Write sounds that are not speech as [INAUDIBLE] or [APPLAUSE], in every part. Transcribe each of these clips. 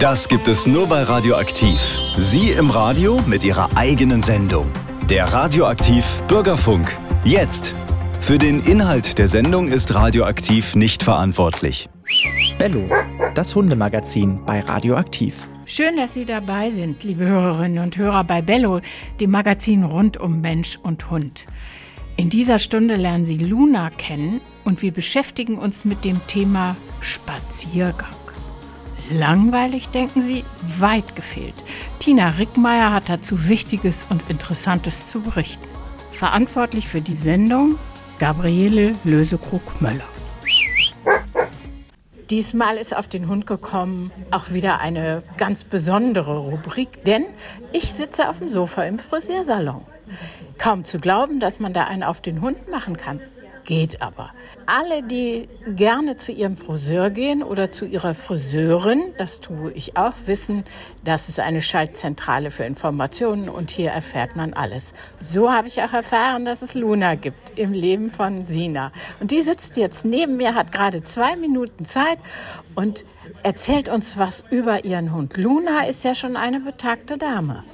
Das gibt es nur bei Radioaktiv. Sie im Radio mit Ihrer eigenen Sendung. Der Radioaktiv Bürgerfunk. Jetzt. Für den Inhalt der Sendung ist Radioaktiv nicht verantwortlich. Bello, das Hundemagazin bei Radioaktiv. Schön, dass Sie dabei sind, liebe Hörerinnen und Hörer bei Bello, dem Magazin rund um Mensch und Hund. In dieser Stunde lernen Sie Luna kennen und wir beschäftigen uns mit dem Thema Spaziergang. Langweilig, denken Sie? Weit gefehlt. Tina Rickmeier hat dazu Wichtiges und Interessantes zu berichten. Verantwortlich für die Sendung Gabriele Lösekrug-Möller. Diesmal ist auf den Hund gekommen auch wieder eine ganz besondere Rubrik, denn ich sitze auf dem Sofa im Friseursalon. Kaum zu glauben, dass man da einen auf den Hund machen kann. Geht aber. Alle, die gerne zu ihrem Friseur gehen oder zu ihrer Friseurin, das tue ich auch, wissen, dass es eine Schaltzentrale für Informationen und hier erfährt man alles. So habe ich auch erfahren, dass es Luna gibt im Leben von Sina. Und die sitzt jetzt neben mir, hat gerade zwei Minuten Zeit und erzählt uns was über ihren Hund. Luna ist ja schon eine betagte Dame.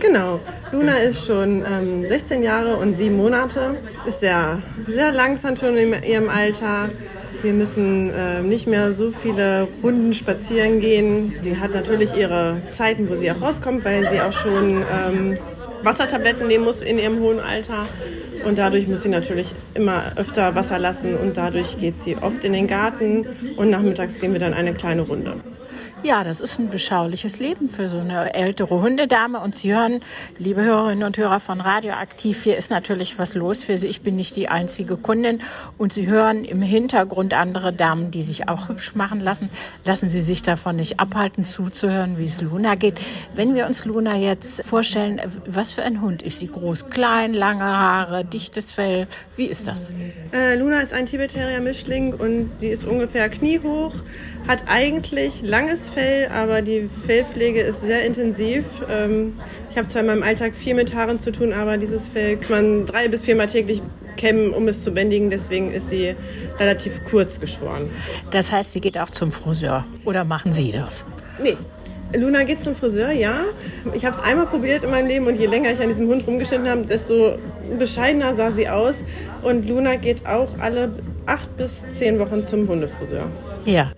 Genau. Luna ist schon ähm, 16 Jahre und 7 Monate. Ist sehr, sehr langsam schon in ihrem Alter. Wir müssen äh, nicht mehr so viele Runden spazieren gehen. Sie hat natürlich ihre Zeiten, wo sie auch rauskommt, weil sie auch schon ähm, Wassertabletten nehmen muss in ihrem hohen Alter. Und dadurch muss sie natürlich immer öfter Wasser lassen und dadurch geht sie oft in den Garten und nachmittags gehen wir dann eine kleine Runde. Ja, das ist ein beschauliches Leben für so eine ältere Hundedame. Und Sie hören, liebe Hörerinnen und Hörer von Radioaktiv, hier ist natürlich was los für Sie. Ich bin nicht die einzige Kundin. Und Sie hören im Hintergrund andere Damen, die sich auch hübsch machen lassen. Lassen Sie sich davon nicht abhalten, zuzuhören, wie es Luna geht. Wenn wir uns Luna jetzt vorstellen, was für ein Hund ist sie? Groß, klein, lange Haare, dichtes Fell. Wie ist das? Äh, Luna ist ein Tibet-Terrier-Mischling und die ist ungefähr kniehoch hat eigentlich langes Fell, aber die Fellpflege ist sehr intensiv. Ähm, ich habe zwar in meinem Alltag viel mit Haaren zu tun, aber dieses Fell kann man drei bis viermal täglich kämmen, um es zu bändigen. Deswegen ist sie relativ kurz geschoren. Das heißt, sie geht auch zum Friseur oder machen Sie das? Nee, Luna geht zum Friseur, ja. Ich habe es einmal probiert in meinem Leben und je länger ich an diesem Hund rumgeschnitten habe, desto bescheidener sah sie aus. Und Luna geht auch alle acht bis zehn Wochen zum Hundefriseur. Ja.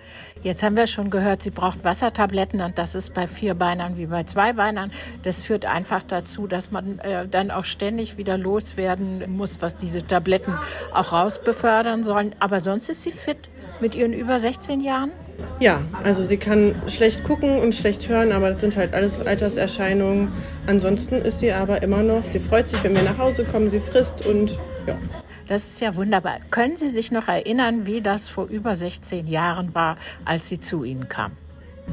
Jetzt haben wir schon gehört, sie braucht Wassertabletten und das ist bei Vierbeinern wie bei Zweibeinern. Das führt einfach dazu, dass man äh, dann auch ständig wieder loswerden muss, was diese Tabletten auch rausbefördern sollen. Aber sonst ist sie fit mit ihren über 16 Jahren? Ja, also sie kann schlecht gucken und schlecht hören, aber das sind halt alles Alterserscheinungen. Ansonsten ist sie aber immer noch, sie freut sich, wenn wir nach Hause kommen, sie frisst und ja. Das ist ja wunderbar. Können Sie sich noch erinnern, wie das vor über 16 Jahren war, als Sie zu Ihnen kam?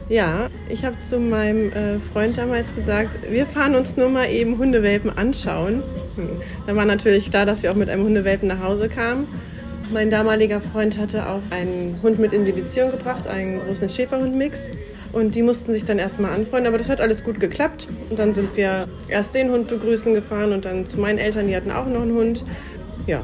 Ja, ich habe zu meinem äh, Freund damals gesagt, wir fahren uns nur mal eben Hundewelpen anschauen. Hm. Dann war natürlich klar, dass wir auch mit einem Hundewelpen nach Hause kamen. Mein damaliger Freund hatte auch einen Hund mit in die Beziehung gebracht, einen großen Schäferhund-Mix. Und die mussten sich dann erstmal anfreunden, aber das hat alles gut geklappt. Und dann sind wir erst den Hund begrüßen gefahren und dann zu meinen Eltern, die hatten auch noch einen Hund. Ja,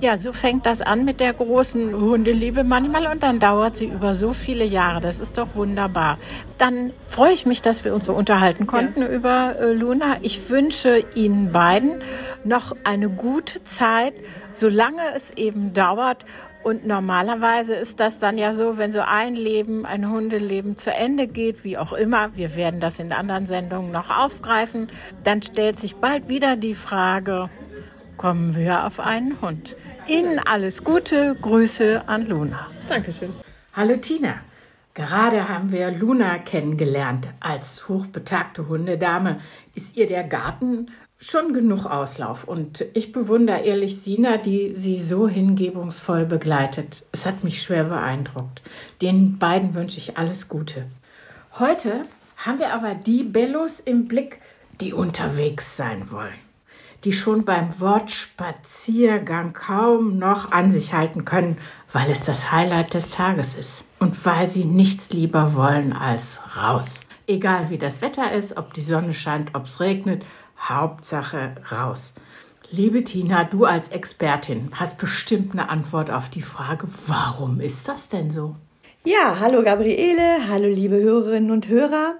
ja, so fängt das an mit der großen Hundeliebe manchmal und dann dauert sie über so viele Jahre. Das ist doch wunderbar. Dann freue ich mich, dass wir uns so unterhalten konnten ja. über äh, Luna. Ich wünsche Ihnen beiden noch eine gute Zeit, solange es eben dauert. Und normalerweise ist das dann ja so, wenn so ein Leben, ein Hundeleben zu Ende geht, wie auch immer, wir werden das in anderen Sendungen noch aufgreifen, dann stellt sich bald wieder die Frage, kommen wir auf einen Hund. Ihnen alles Gute, Grüße an Luna. Dankeschön. Hallo Tina. Gerade haben wir Luna kennengelernt. Als hochbetagte Hundedame ist ihr der Garten schon genug Auslauf. Und ich bewundere ehrlich Sina, die sie so hingebungsvoll begleitet. Es hat mich schwer beeindruckt. Den beiden wünsche ich alles Gute. Heute haben wir aber die Bellos im Blick, die unterwegs sein wollen die schon beim Wort Spaziergang kaum noch an sich halten können, weil es das Highlight des Tages ist und weil sie nichts lieber wollen als raus. Egal wie das Wetter ist, ob die Sonne scheint, ob es regnet, Hauptsache raus. Liebe Tina, du als Expertin hast bestimmt eine Antwort auf die Frage, warum ist das denn so? Ja, hallo Gabriele, hallo liebe Hörerinnen und Hörer.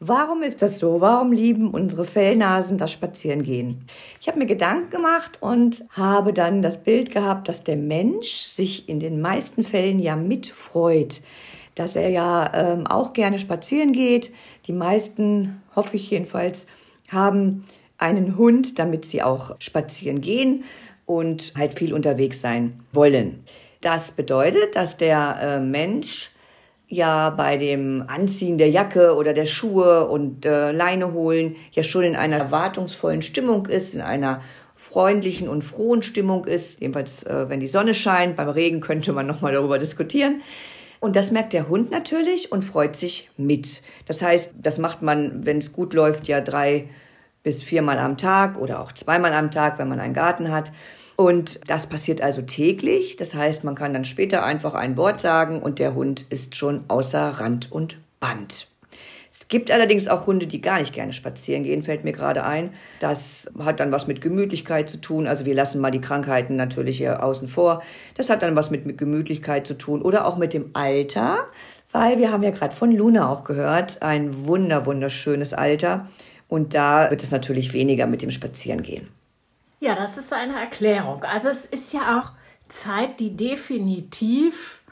Warum ist das so? Warum lieben unsere Fellnasen das Spazierengehen? Ich habe mir Gedanken gemacht und habe dann das Bild gehabt, dass der Mensch sich in den meisten Fällen ja mitfreut, dass er ja ähm, auch gerne spazieren geht. Die meisten, hoffe ich jedenfalls, haben einen Hund, damit sie auch spazieren gehen und halt viel unterwegs sein wollen. Das bedeutet, dass der äh, Mensch ja bei dem Anziehen der Jacke oder der Schuhe und äh, Leine holen ja schon in einer erwartungsvollen Stimmung ist, in einer freundlichen und frohen Stimmung ist, jedenfalls äh, wenn die Sonne scheint. Beim Regen könnte man noch mal darüber diskutieren. Und das merkt der Hund natürlich und freut sich mit. Das heißt, das macht man, wenn es gut läuft, ja drei bis viermal am Tag oder auch zweimal am Tag, wenn man einen Garten hat. Und das passiert also täglich. Das heißt, man kann dann später einfach ein Wort sagen und der Hund ist schon außer Rand und Band. Es gibt allerdings auch Hunde, die gar nicht gerne spazieren gehen, fällt mir gerade ein. Das hat dann was mit Gemütlichkeit zu tun. Also wir lassen mal die Krankheiten natürlich hier außen vor. Das hat dann was mit, Gemütlichkeit zu tun oder auch mit dem Alter, weil wir haben ja gerade von Luna auch gehört, ein wunder wunderschönes Alter. Und da wird es natürlich weniger mit dem Spazierengehen. Ja, das ist eine Erklärung. Also es ist ja auch Zeit, die definitiv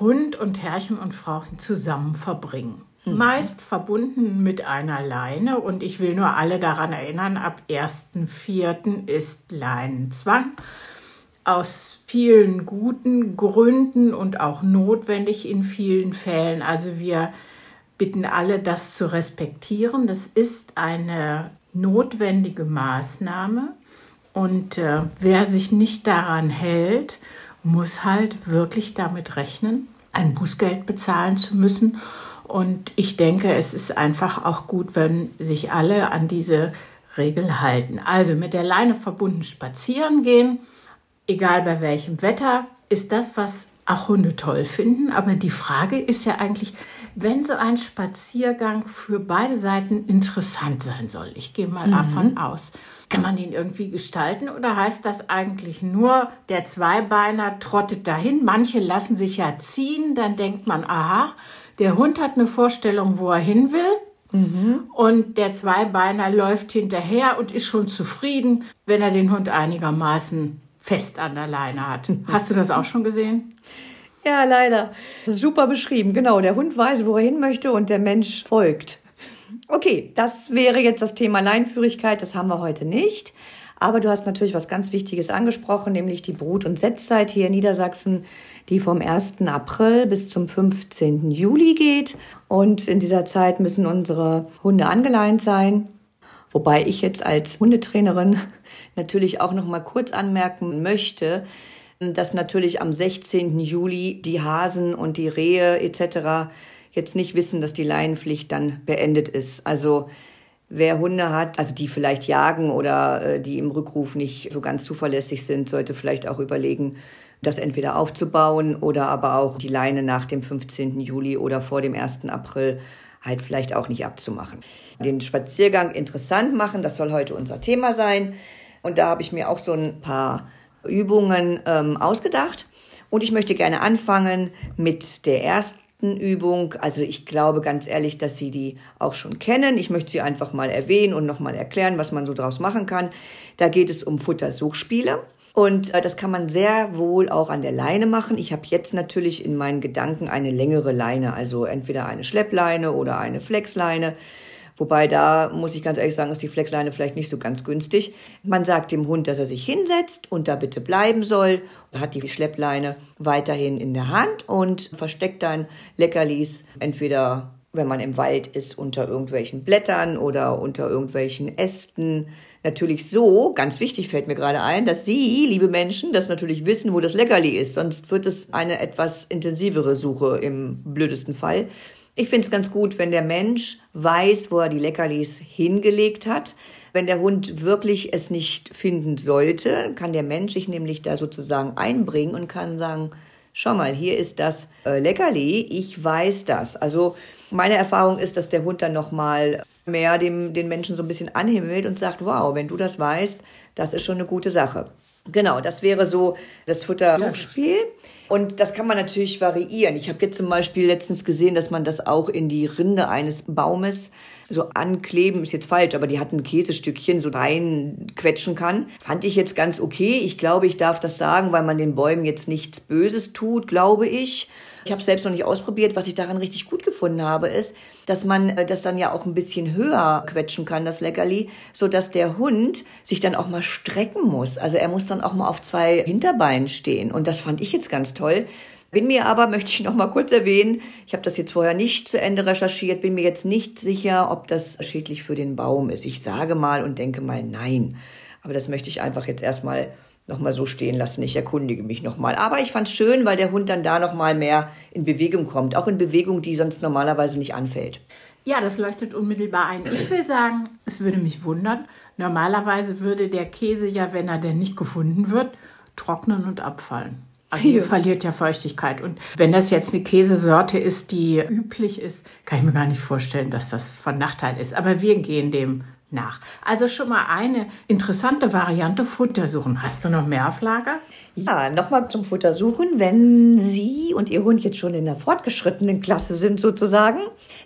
Hund und Herrchen und Frauchen zusammen verbringen. Mhm. Meist verbunden mit einer Leine und ich will nur alle daran erinnern, ab 1.4. ist Leinenzwang. Aus vielen guten Gründen und auch notwendig in vielen Fällen. Also wir bitten alle, das zu respektieren. Das ist eine notwendige Maßnahme. Und äh, wer sich nicht daran hält, muss halt wirklich damit rechnen, ein Bußgeld bezahlen zu müssen. Und ich denke, es ist einfach auch gut, wenn sich alle an diese Regel halten. Also mit der Leine verbunden spazieren gehen, egal bei welchem Wetter, ist das, was auch Hunde toll finden. Aber die Frage ist ja eigentlich, wenn so ein Spaziergang für beide Seiten interessant sein soll, ich gehe mal mhm. davon aus, kann man ihn irgendwie gestalten oder heißt das eigentlich nur, der Zweibeiner trottet dahin? Manche lassen sich ja ziehen, dann denkt man, aha, der Hund hat eine Vorstellung, wo er hin will. Mhm. Und der Zweibeiner läuft hinterher und ist schon zufrieden, wenn er den Hund einigermaßen fest an der Leine hat. [LAUGHS] Hast du das auch schon gesehen? Ja, leider. Super beschrieben. Genau, der Hund weiß, wo er hin möchte und der Mensch folgt. Okay, das wäre jetzt das Thema Leinführigkeit. Das haben wir heute nicht. Aber du hast natürlich was ganz Wichtiges angesprochen, nämlich die Brut- und Setzzeit hier in Niedersachsen, die vom 1. April bis zum 15. Juli geht. Und in dieser Zeit müssen unsere Hunde angeleint sein. Wobei ich jetzt als Hundetrainerin [LAUGHS] natürlich auch noch mal kurz anmerken möchte, dass natürlich am 16. Juli die Hasen und die Rehe etc jetzt nicht wissen, dass die Leinenpflicht dann beendet ist. Also wer Hunde hat, also die vielleicht jagen oder äh, die im Rückruf nicht so ganz zuverlässig sind, sollte vielleicht auch überlegen, das entweder aufzubauen oder aber auch die Leine nach dem 15. Juli oder vor dem 1. April halt vielleicht auch nicht abzumachen. Den Spaziergang interessant machen, das soll heute unser Thema sein. Und da habe ich mir auch so ein paar Übungen ähm, ausgedacht. Und ich möchte gerne anfangen mit der ersten Übung. Also ich glaube ganz ehrlich, dass Sie die auch schon kennen. Ich möchte sie einfach mal erwähnen und nochmal erklären, was man so draus machen kann. Da geht es um Futtersuchspiele. Und äh, das kann man sehr wohl auch an der Leine machen. Ich habe jetzt natürlich in meinen Gedanken eine längere Leine, also entweder eine Schleppleine oder eine Flexleine. Wobei da muss ich ganz ehrlich sagen, ist die Flexleine vielleicht nicht so ganz günstig. Man sagt dem Hund, dass er sich hinsetzt und da bitte bleiben soll. Hat die Schleppleine weiterhin in der Hand und versteckt dann Leckerlis entweder wenn man im Wald ist, unter irgendwelchen Blättern oder unter irgendwelchen Ästen. Natürlich so, ganz wichtig fällt mir gerade ein, dass Sie, liebe Menschen, das natürlich wissen, wo das Leckerli ist. Sonst wird es eine etwas intensivere Suche im blödesten Fall. Ich finde es ganz gut, wenn der Mensch weiß, wo er die Leckerlis hingelegt hat. Wenn der Hund wirklich es nicht finden sollte, kann der Mensch sich nämlich da sozusagen einbringen und kann sagen, schau mal, hier ist das äh, Leckerli, ich weiß das. Also meine Erfahrung ist, dass der Hund dann nochmal mehr dem, den Menschen so ein bisschen anhimmelt und sagt, wow, wenn du das weißt, das ist schon eine gute Sache. Genau, das wäre so das Futterspiel. Und das kann man natürlich variieren. Ich habe jetzt zum Beispiel letztens gesehen, dass man das auch in die Rinde eines Baumes so ankleben, ist jetzt falsch, aber die hatten Käsestückchen so reinquetschen kann. Fand ich jetzt ganz okay. Ich glaube, ich darf das sagen, weil man den Bäumen jetzt nichts Böses tut, glaube ich. Ich habe es selbst noch nicht ausprobiert. Was ich daran richtig gut gefunden habe, ist, dass man äh, das dann ja auch ein bisschen höher quetschen kann, das Leckerli, so dass der Hund sich dann auch mal strecken muss. Also er muss dann auch mal auf zwei Hinterbeinen stehen. Und das fand ich jetzt ganz toll. Bin mir aber, [LAUGHS] möchte ich noch mal kurz erwähnen, ich habe das jetzt vorher nicht zu Ende recherchiert, bin mir jetzt nicht sicher, ob das schädlich für den Baum ist. Ich sage mal und denke mal nein. Aber das möchte ich einfach jetzt erstmal nochmal so stehen lassen. Ich erkundige mich nochmal. Aber ich fand es schön, weil der Hund dann da nochmal mehr in Bewegung kommt. Auch in Bewegung, die sonst normalerweise nicht anfällt. Ja, das leuchtet unmittelbar ein. Ich will sagen, es würde mich wundern. Normalerweise würde der Käse ja, wenn er denn nicht gefunden wird, trocknen und abfallen. Also hier verliert ja Feuchtigkeit. Und wenn das jetzt eine Käsesorte ist, die üblich ist, kann ich mir gar nicht vorstellen, dass das von Nachteil ist. Aber wir gehen dem nach. Also schon mal eine interessante Variante Futter suchen. Hast du noch mehr auf Lager? Ja, nochmal zum Futter suchen. Wenn Sie und Ihr Hund jetzt schon in der fortgeschrittenen Klasse sind sozusagen,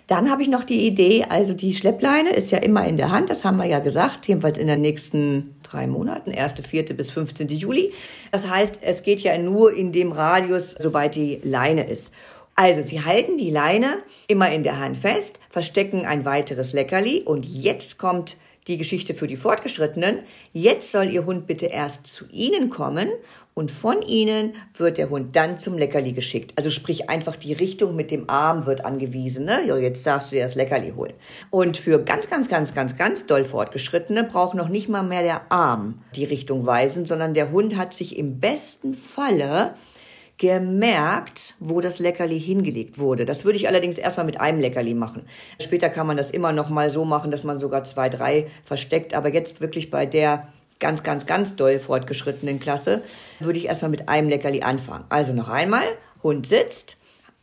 dann habe ich noch die Idee, also die Schleppleine ist ja immer in der Hand, das haben wir ja gesagt, jedenfalls in den nächsten drei Monaten, 1., 4. bis 15. Juli. Das heißt, es geht ja nur in dem Radius, soweit die Leine ist. Also, Sie halten die Leine immer in der Hand fest, verstecken ein weiteres Leckerli und jetzt kommt die Geschichte für die Fortgeschrittenen. Jetzt soll Ihr Hund bitte erst zu Ihnen kommen und von Ihnen wird der Hund dann zum Leckerli geschickt. Also sprich einfach die Richtung mit dem Arm wird angewiesen. Ne? Ja, jetzt darfst du dir das Leckerli holen. Und für ganz, ganz, ganz, ganz, ganz doll Fortgeschrittene braucht noch nicht mal mehr der Arm die Richtung weisen, sondern der Hund hat sich im besten Falle gemerkt, wo das Leckerli hingelegt wurde. Das würde ich allerdings erstmal mit einem Leckerli machen. Später kann man das immer noch mal so machen, dass man sogar zwei, drei versteckt. Aber jetzt wirklich bei der ganz, ganz, ganz doll fortgeschrittenen Klasse würde ich erstmal mit einem Leckerli anfangen. Also noch einmal, Hund sitzt,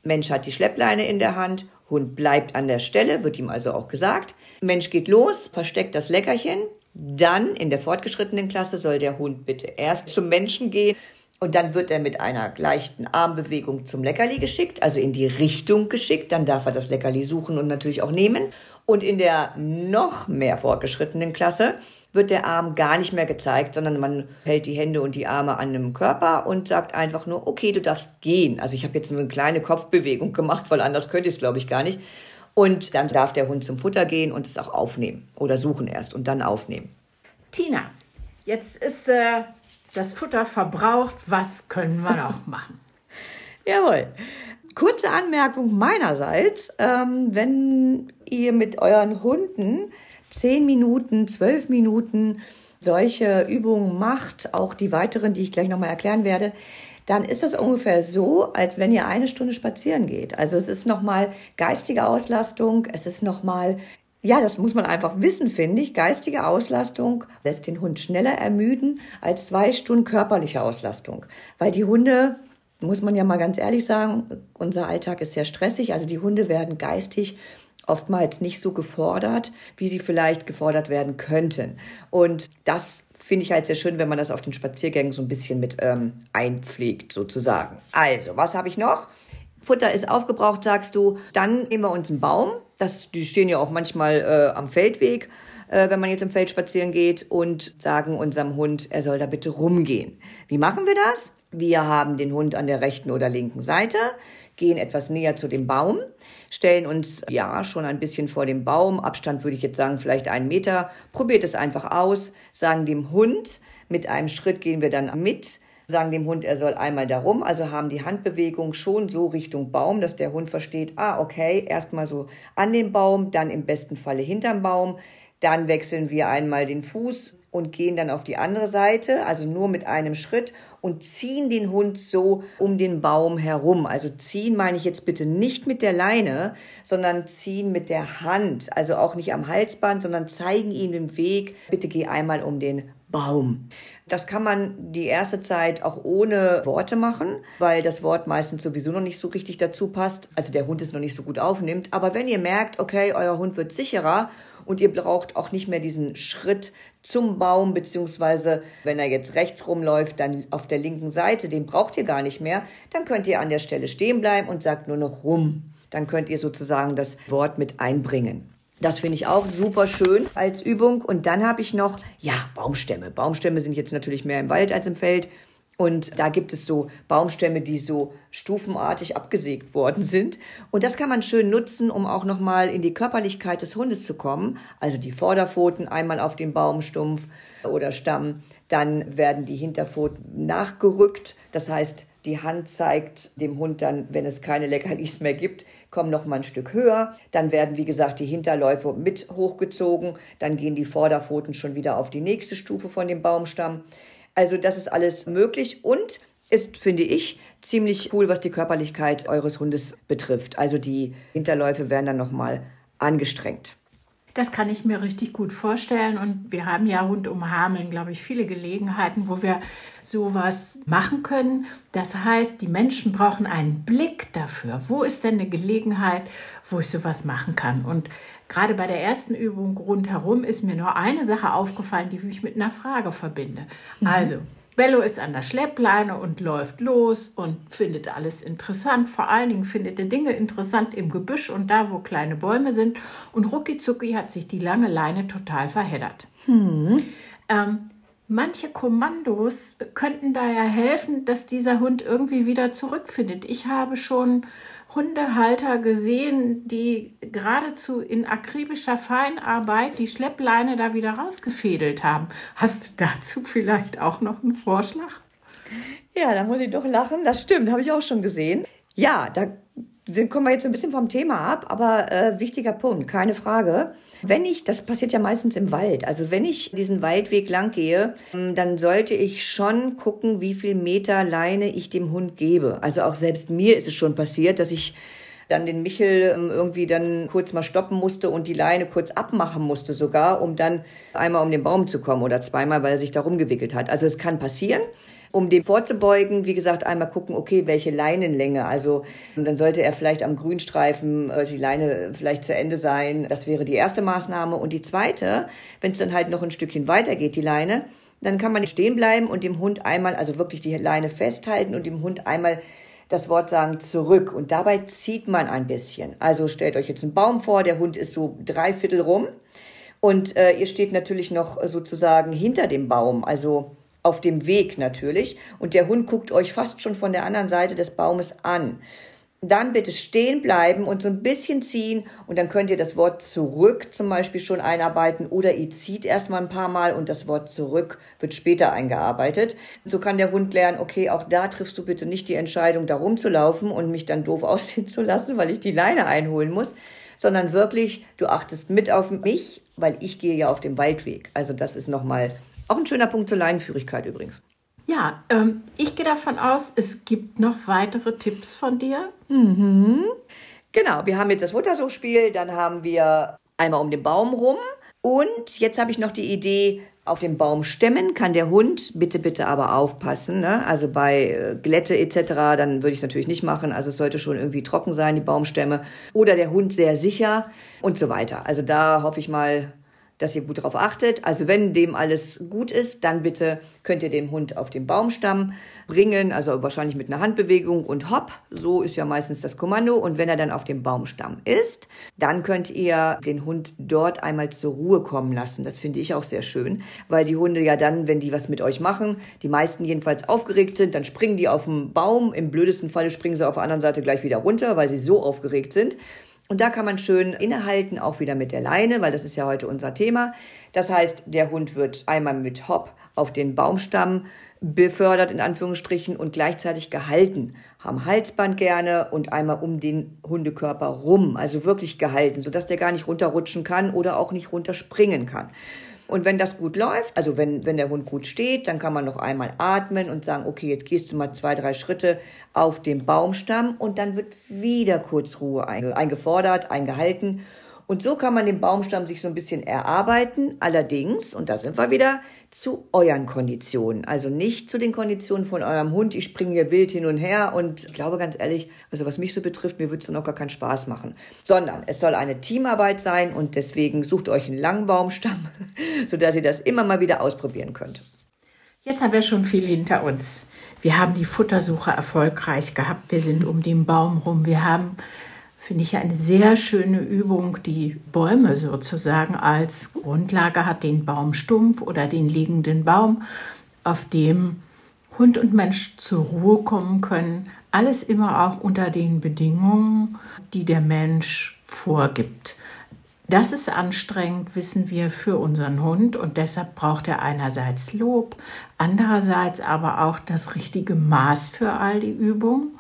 Mensch hat die Schleppleine in der Hand, Hund bleibt an der Stelle, wird ihm also auch gesagt. Mensch geht los, versteckt das Leckerchen. Dann in der fortgeschrittenen Klasse soll der Hund bitte erst zum Menschen gehen, und dann wird er mit einer leichten Armbewegung zum Leckerli geschickt, also in die Richtung geschickt. Dann darf er das Leckerli suchen und natürlich auch nehmen. Und in der noch mehr fortgeschrittenen Klasse wird der Arm gar nicht mehr gezeigt, sondern man hält die Hände und die Arme an einem Körper und sagt einfach nur, okay, du darfst gehen. Also ich habe jetzt eine kleine Kopfbewegung gemacht, weil anders könnte ich es, glaube ich, gar nicht. Und dann darf der Hund zum Futter gehen und es auch aufnehmen oder suchen erst und dann aufnehmen. Tina, jetzt ist äh, das Futter verbraucht, was können wir noch machen? [LAUGHS] Jawohl. Kurze Anmerkung meinerseits, ähm, wenn ihr mit euren Hunden zehn Minuten, zwölf Minuten solche Übungen macht, auch die weiteren, die ich gleich nochmal erklären werde, dann ist das ungefähr so, als wenn ihr eine Stunde spazieren geht. Also es ist nochmal geistige Auslastung, es ist nochmal ja, das muss man einfach wissen, finde ich. Geistige Auslastung lässt den Hund schneller ermüden als zwei Stunden körperliche Auslastung. Weil die Hunde, muss man ja mal ganz ehrlich sagen, unser Alltag ist sehr stressig. Also die Hunde werden geistig oftmals nicht so gefordert, wie sie vielleicht gefordert werden könnten. Und das finde ich halt sehr schön, wenn man das auf den Spaziergängen so ein bisschen mit ähm, einpflegt, sozusagen. Also, was habe ich noch? Futter ist aufgebraucht, sagst du. Dann nehmen wir uns einen Baum. Das, die stehen ja auch manchmal äh, am Feldweg, äh, wenn man jetzt im Feld spazieren geht und sagen unserem Hund, er soll da bitte rumgehen. Wie machen wir das? Wir haben den Hund an der rechten oder linken Seite, gehen etwas näher zu dem Baum, stellen uns ja schon ein bisschen vor dem Baum, Abstand würde ich jetzt sagen vielleicht einen Meter, probiert es einfach aus, sagen dem Hund, mit einem Schritt gehen wir dann mit, sagen dem Hund, er soll einmal darum, also haben die Handbewegung schon so Richtung Baum, dass der Hund versteht, ah, okay, erstmal so an den Baum, dann im besten Falle hinterm Baum, dann wechseln wir einmal den Fuß und gehen dann auf die andere Seite, also nur mit einem Schritt und ziehen den Hund so um den Baum herum. Also ziehen meine ich jetzt bitte nicht mit der Leine, sondern ziehen mit der Hand. Also auch nicht am Halsband, sondern zeigen ihm den Weg. Bitte geh einmal um den Baum. Das kann man die erste Zeit auch ohne Worte machen, weil das Wort meistens sowieso noch nicht so richtig dazu passt. Also der Hund es noch nicht so gut aufnimmt. Aber wenn ihr merkt, okay, euer Hund wird sicherer und ihr braucht auch nicht mehr diesen Schritt zum Baum, beziehungsweise wenn er jetzt rechts rumläuft, dann auf der linken Seite, den braucht ihr gar nicht mehr, dann könnt ihr an der Stelle stehen bleiben und sagt nur noch rum. Dann könnt ihr sozusagen das Wort mit einbringen. Das finde ich auch super schön als Übung. Und dann habe ich noch, ja, Baumstämme. Baumstämme sind jetzt natürlich mehr im Wald als im Feld. Und da gibt es so Baumstämme, die so stufenartig abgesägt worden sind. Und das kann man schön nutzen, um auch nochmal in die Körperlichkeit des Hundes zu kommen. Also die Vorderpfoten einmal auf den Baumstumpf oder Stamm. Dann werden die Hinterpfoten nachgerückt. Das heißt, die Hand zeigt dem Hund dann, wenn es keine Leckerlis mehr gibt, komm noch mal ein Stück höher. Dann werden, wie gesagt, die Hinterläufe mit hochgezogen. Dann gehen die Vorderpfoten schon wieder auf die nächste Stufe von dem Baumstamm. Also das ist alles möglich und ist, finde ich, ziemlich cool, was die Körperlichkeit eures Hundes betrifft. Also die Hinterläufe werden dann noch mal angestrengt. Das kann ich mir richtig gut vorstellen. Und wir haben ja rund um Hameln, glaube ich, viele Gelegenheiten, wo wir sowas machen können. Das heißt, die Menschen brauchen einen Blick dafür. Wo ist denn eine Gelegenheit, wo ich sowas machen kann? Und gerade bei der ersten Übung rundherum ist mir nur eine Sache aufgefallen, die ich mit einer Frage verbinde. Mhm. Also, Bello ist an der Schleppleine und läuft los und findet alles interessant. Vor allen Dingen findet er Dinge interessant im Gebüsch und da, wo kleine Bäume sind. Und rucki hat sich die lange Leine total verheddert. Hm. Ähm, manche Kommandos könnten daher helfen, dass dieser Hund irgendwie wieder zurückfindet. Ich habe schon Hundehalter gesehen, die geradezu in akribischer Feinarbeit die Schleppleine da wieder rausgefädelt haben. Hast du dazu vielleicht auch noch einen Vorschlag? Ja, da muss ich doch lachen. Das stimmt, habe ich auch schon gesehen. Ja, da kommen wir jetzt ein bisschen vom Thema ab, aber äh, wichtiger Punkt, keine Frage. Wenn ich, das passiert ja meistens im Wald, also wenn ich diesen Waldweg lang gehe, ähm, dann sollte ich schon gucken, wie viel Meter Leine ich dem Hund gebe. Also auch selbst mir ist es schon passiert, dass ich dann den Michel ähm, irgendwie dann kurz mal stoppen musste und die Leine kurz abmachen musste sogar, um dann einmal um den Baum zu kommen oder zweimal, weil er sich da rumgewickelt hat. Also es kann passieren. Um dem vorzubeugen, wie gesagt, einmal gucken, okay, welche Leinenlänge. Also dann sollte er vielleicht am Grünstreifen die Leine vielleicht zu Ende sein. Das wäre die erste Maßnahme. Und die zweite, wenn es dann halt noch ein Stückchen weiter geht, die Leine, dann kann man stehen bleiben und dem Hund einmal, also wirklich die Leine festhalten und dem Hund einmal das Wort sagen zurück. Und dabei zieht man ein bisschen. Also stellt euch jetzt einen Baum vor, der Hund ist so drei Viertel rum. Und äh, ihr steht natürlich noch sozusagen hinter dem Baum. Also auf dem Weg natürlich. Und der Hund guckt euch fast schon von der anderen Seite des Baumes an. Dann bitte stehen bleiben und so ein bisschen ziehen und dann könnt ihr das Wort zurück zum Beispiel schon einarbeiten oder ihr zieht erstmal ein paar Mal und das Wort zurück wird später eingearbeitet. So kann der Hund lernen, okay, auch da triffst du bitte nicht die Entscheidung, da rumzulaufen und mich dann doof [LAUGHS] aussehen zu lassen, weil ich die Leine einholen muss, sondern wirklich, du achtest mit auf mich, weil ich gehe ja auf dem Waldweg. Also das ist nochmal auch ein schöner Punkt zur Leinenführigkeit übrigens. Ja, ähm, ich gehe davon aus, es gibt noch weitere Tipps von dir. Mhm. Genau, wir haben jetzt das Muttersuchspiel, dann haben wir einmal um den Baum rum und jetzt habe ich noch die Idee, auf dem Baum stemmen kann der Hund, bitte, bitte aber aufpassen. Ne? Also bei äh, Glätte etc., dann würde ich es natürlich nicht machen. Also es sollte schon irgendwie trocken sein, die Baumstämme. Oder der Hund sehr sicher und so weiter. Also da hoffe ich mal, dass ihr gut darauf achtet. Also wenn dem alles gut ist, dann bitte könnt ihr den Hund auf den Baumstamm bringen, also wahrscheinlich mit einer Handbewegung und hopp, so ist ja meistens das Kommando. Und wenn er dann auf dem Baumstamm ist, dann könnt ihr den Hund dort einmal zur Ruhe kommen lassen. Das finde ich auch sehr schön, weil die Hunde ja dann, wenn die was mit euch machen, die meisten jedenfalls aufgeregt sind, dann springen die auf den Baum. Im blödesten Falle springen sie auf der anderen Seite gleich wieder runter, weil sie so aufgeregt sind. Und da kann man schön innehalten, auch wieder mit der Leine, weil das ist ja heute unser Thema. Das heißt, der Hund wird einmal mit Hopp auf den Baumstamm befördert, in Anführungsstrichen, und gleichzeitig gehalten. Haben Halsband gerne und einmal um den Hundekörper rum, also wirklich gehalten, sodass der gar nicht runterrutschen kann oder auch nicht runterspringen kann. Und wenn das gut läuft, also wenn, wenn der Hund gut steht, dann kann man noch einmal atmen und sagen, okay, jetzt gehst du mal zwei, drei Schritte auf den Baumstamm und dann wird wieder kurz Ruhe eingefordert, eingehalten. Und so kann man den Baumstamm sich so ein bisschen erarbeiten. Allerdings, und da sind wir wieder, zu euren Konditionen. Also nicht zu den Konditionen von eurem Hund. Ich springe hier wild hin und her und ich glaube ganz ehrlich, also was mich so betrifft, mir würde es auch gar keinen Spaß machen. Sondern es soll eine Teamarbeit sein und deswegen sucht euch einen langen Baumstamm, [LAUGHS] sodass ihr das immer mal wieder ausprobieren könnt. Jetzt haben wir schon viel hinter uns. Wir haben die Futtersuche erfolgreich gehabt. Wir sind um den Baum rum. Wir haben finde ich eine sehr schöne Übung, die Bäume sozusagen als Grundlage hat, den Baumstumpf oder den liegenden Baum, auf dem Hund und Mensch zur Ruhe kommen können. Alles immer auch unter den Bedingungen, die der Mensch vorgibt. Das ist anstrengend, wissen wir, für unseren Hund und deshalb braucht er einerseits Lob, andererseits aber auch das richtige Maß für all die Übungen.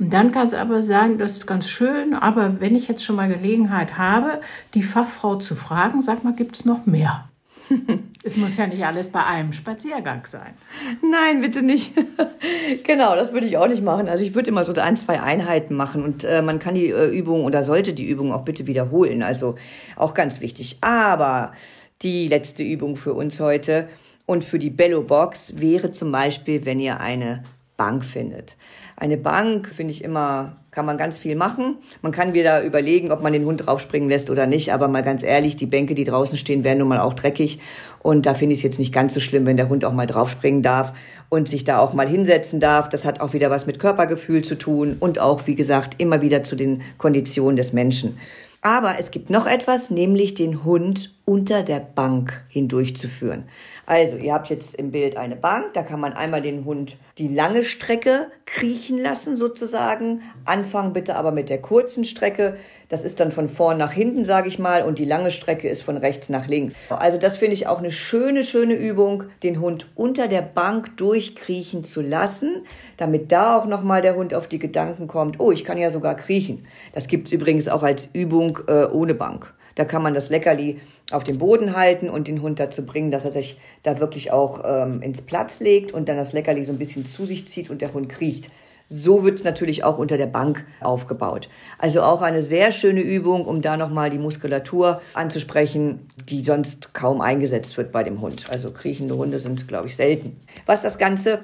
Und dann kann es aber sein, das ist ganz schön, aber wenn ich jetzt schon mal Gelegenheit habe, die Fachfrau zu fragen, sag mal, gibt es noch mehr? [LAUGHS] es muss ja nicht alles bei einem Spaziergang sein. Nein, bitte nicht. [LAUGHS] genau, das würde ich auch nicht machen. Also ich würde immer so ein, zwei Einheiten machen und äh, man kann die äh, Übung oder sollte die Übung auch bitte wiederholen. Also auch ganz wichtig. Aber die letzte Übung für uns heute und für die Bello Box wäre zum Beispiel, wenn ihr eine Bank findet. Eine Bank finde ich immer, kann man ganz viel machen. Man kann wieder überlegen, ob man den Hund draufspringen lässt oder nicht. Aber mal ganz ehrlich, die Bänke, die draußen stehen, werden nun mal auch dreckig. Und da finde ich es jetzt nicht ganz so schlimm, wenn der Hund auch mal draufspringen darf und sich da auch mal hinsetzen darf. Das hat auch wieder was mit Körpergefühl zu tun und auch, wie gesagt, immer wieder zu den Konditionen des Menschen. Aber es gibt noch etwas, nämlich den Hund unter der Bank hindurchzuführen. Also, ihr habt jetzt im Bild eine Bank, da kann man einmal den Hund die lange Strecke kriechen lassen sozusagen. Anfangen bitte aber mit der kurzen Strecke. Das ist dann von vorn nach hinten, sage ich mal, und die lange Strecke ist von rechts nach links. Also das finde ich auch eine schöne, schöne Übung, den Hund unter der Bank durchkriechen zu lassen, damit da auch nochmal der Hund auf die Gedanken kommt, oh, ich kann ja sogar kriechen. Das gibt's übrigens auch als Übung äh, ohne Bank. Da kann man das Leckerli auf den Boden halten und den Hund dazu bringen, dass er sich da wirklich auch ähm, ins Platz legt und dann das Leckerli so ein bisschen zu sich zieht und der Hund kriecht. So wird es natürlich auch unter der Bank aufgebaut. Also auch eine sehr schöne Übung, um da nochmal die Muskulatur anzusprechen, die sonst kaum eingesetzt wird bei dem Hund. Also kriechende Hunde sind, glaube ich, selten. Was das Ganze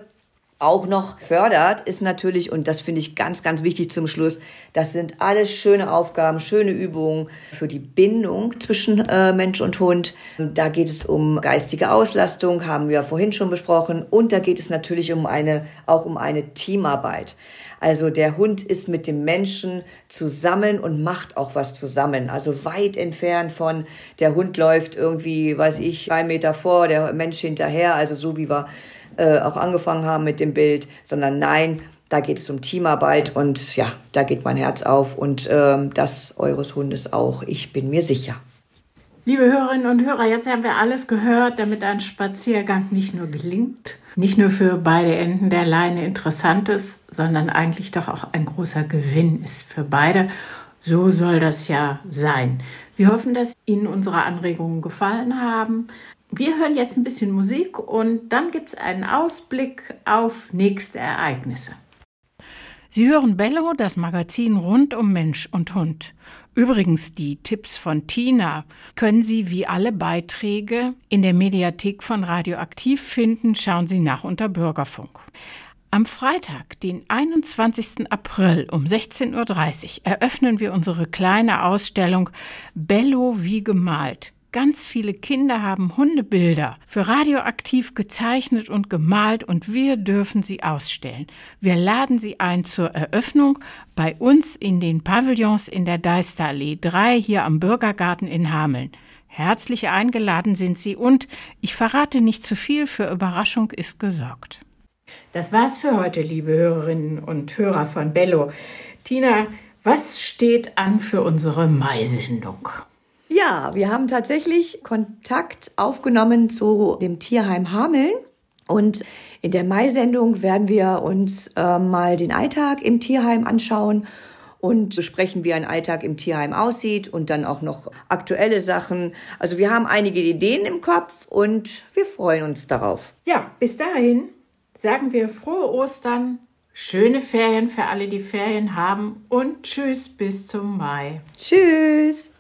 auch noch fördert, ist natürlich, und das finde ich ganz, ganz wichtig zum Schluss, das sind alles schöne Aufgaben, schöne Übungen für die Bindung zwischen äh, Mensch und Hund. Da geht es um geistige Auslastung, haben wir vorhin schon besprochen, und da geht es natürlich um eine, auch um eine Teamarbeit. Also der Hund ist mit dem Menschen zusammen und macht auch was zusammen. Also weit entfernt von, der Hund läuft irgendwie, weiß ich, drei Meter vor, der Mensch hinterher. Also so wie wir äh, auch angefangen haben mit dem Bild, sondern nein, da geht es um Teamarbeit und ja, da geht mein Herz auf und ähm, das eures Hundes auch. Ich bin mir sicher. Liebe Hörerinnen und Hörer, jetzt haben wir alles gehört, damit ein Spaziergang nicht nur gelingt, nicht nur für beide Enden der Leine interessant ist, sondern eigentlich doch auch ein großer Gewinn ist für beide. So soll das ja sein. Wir hoffen, dass Ihnen unsere Anregungen gefallen haben. Wir hören jetzt ein bisschen Musik und dann gibt es einen Ausblick auf nächste Ereignisse. Sie hören Bello, das Magazin rund um Mensch und Hund. Übrigens, die Tipps von Tina können Sie wie alle Beiträge in der Mediathek von Radioaktiv finden. Schauen Sie nach unter Bürgerfunk. Am Freitag, den 21. April um 16.30 Uhr, eröffnen wir unsere kleine Ausstellung Bello wie gemalt. Ganz viele Kinder haben Hundebilder für radioaktiv gezeichnet und gemalt und wir dürfen sie ausstellen. Wir laden sie ein zur Eröffnung bei uns in den Pavillons in der Deisterallee 3 hier am Bürgergarten in Hameln. Herzlich eingeladen sind Sie und ich verrate nicht zu viel, für Überraschung ist gesorgt. Das war's für heute, liebe Hörerinnen und Hörer von Bello. Tina, was steht an für unsere Mai-Sendung? Ja, wir haben tatsächlich Kontakt aufgenommen zu dem Tierheim Hameln. Und in der Mai-Sendung werden wir uns äh, mal den Alltag im Tierheim anschauen und besprechen, wie ein Alltag im Tierheim aussieht und dann auch noch aktuelle Sachen. Also wir haben einige Ideen im Kopf und wir freuen uns darauf. Ja, bis dahin sagen wir frohe Ostern, schöne Ferien für alle, die Ferien haben und tschüss bis zum Mai. Tschüss.